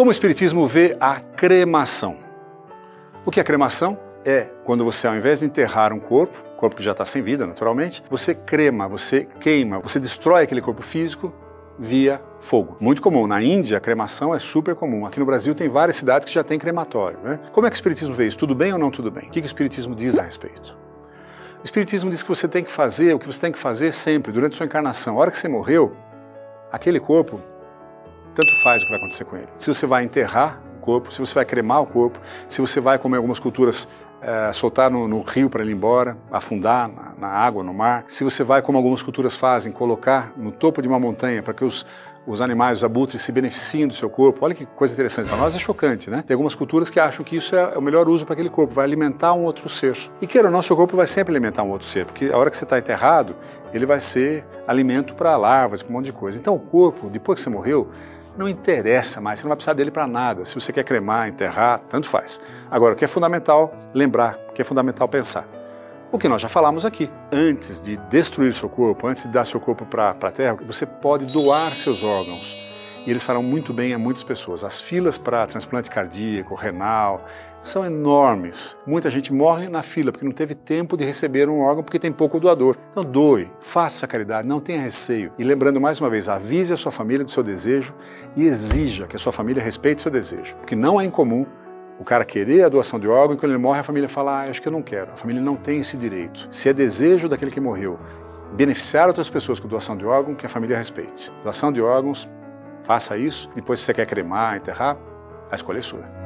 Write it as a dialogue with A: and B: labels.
A: Como o Espiritismo vê a cremação? O que é cremação? É quando você, ao invés de enterrar um corpo, corpo que já está sem vida, naturalmente, você crema, você queima, você destrói aquele corpo físico via fogo. Muito comum. Na Índia, a cremação é super comum. Aqui no Brasil tem várias cidades que já tem crematório. Né? Como é que o Espiritismo vê isso? Tudo bem ou não tudo bem? O que, que o Espiritismo diz a respeito? O Espiritismo diz que você tem que fazer o que você tem que fazer sempre, durante sua encarnação. A hora que você morreu, aquele corpo, tanto faz o que vai acontecer com ele. Se você vai enterrar o corpo, se você vai cremar o corpo, se você vai, como algumas culturas, é, soltar no, no rio para ele ir embora, afundar na, na, água, no mar. Se você vai, como algumas culturas fazem, colocar no topo de uma montanha para que os, os animais, os abutres, se beneficiem do seu corpo. Olha que coisa interessante. Para nós é chocante, né? Tem algumas culturas que acham que isso é o melhor uso para aquele corpo, vai alimentar um outro ser. E queira o nosso corpo vai sempre alimentar um outro ser, porque a hora que você está enterrado, ele vai ser alimento para larvas, para um monte de coisa. Então o corpo, depois que você morreu, não interessa mais, você não vai precisar dele para nada. Se você quer cremar, enterrar, tanto faz. Agora, o que é fundamental lembrar, o que é fundamental pensar. O que nós já falamos aqui. Antes de destruir seu corpo, antes de dar seu corpo para a terra, você pode doar seus órgãos e eles farão muito bem a muitas pessoas. As filas para transplante cardíaco, renal, são enormes. Muita gente morre na fila porque não teve tempo de receber um órgão porque tem pouco doador. Então doe, faça essa caridade, não tenha receio. E lembrando mais uma vez, avise a sua família do seu desejo e exija que a sua família respeite seu desejo, porque não é incomum o cara querer a doação de órgão e quando ele morre a família fala, ah, acho que eu não quero. A família não tem esse direito. Se é desejo daquele que morreu beneficiar outras pessoas com doação de órgão, que a família respeite. Doação de órgãos Faça isso. Depois, se você quer cremar, enterrar, a escolha é sua.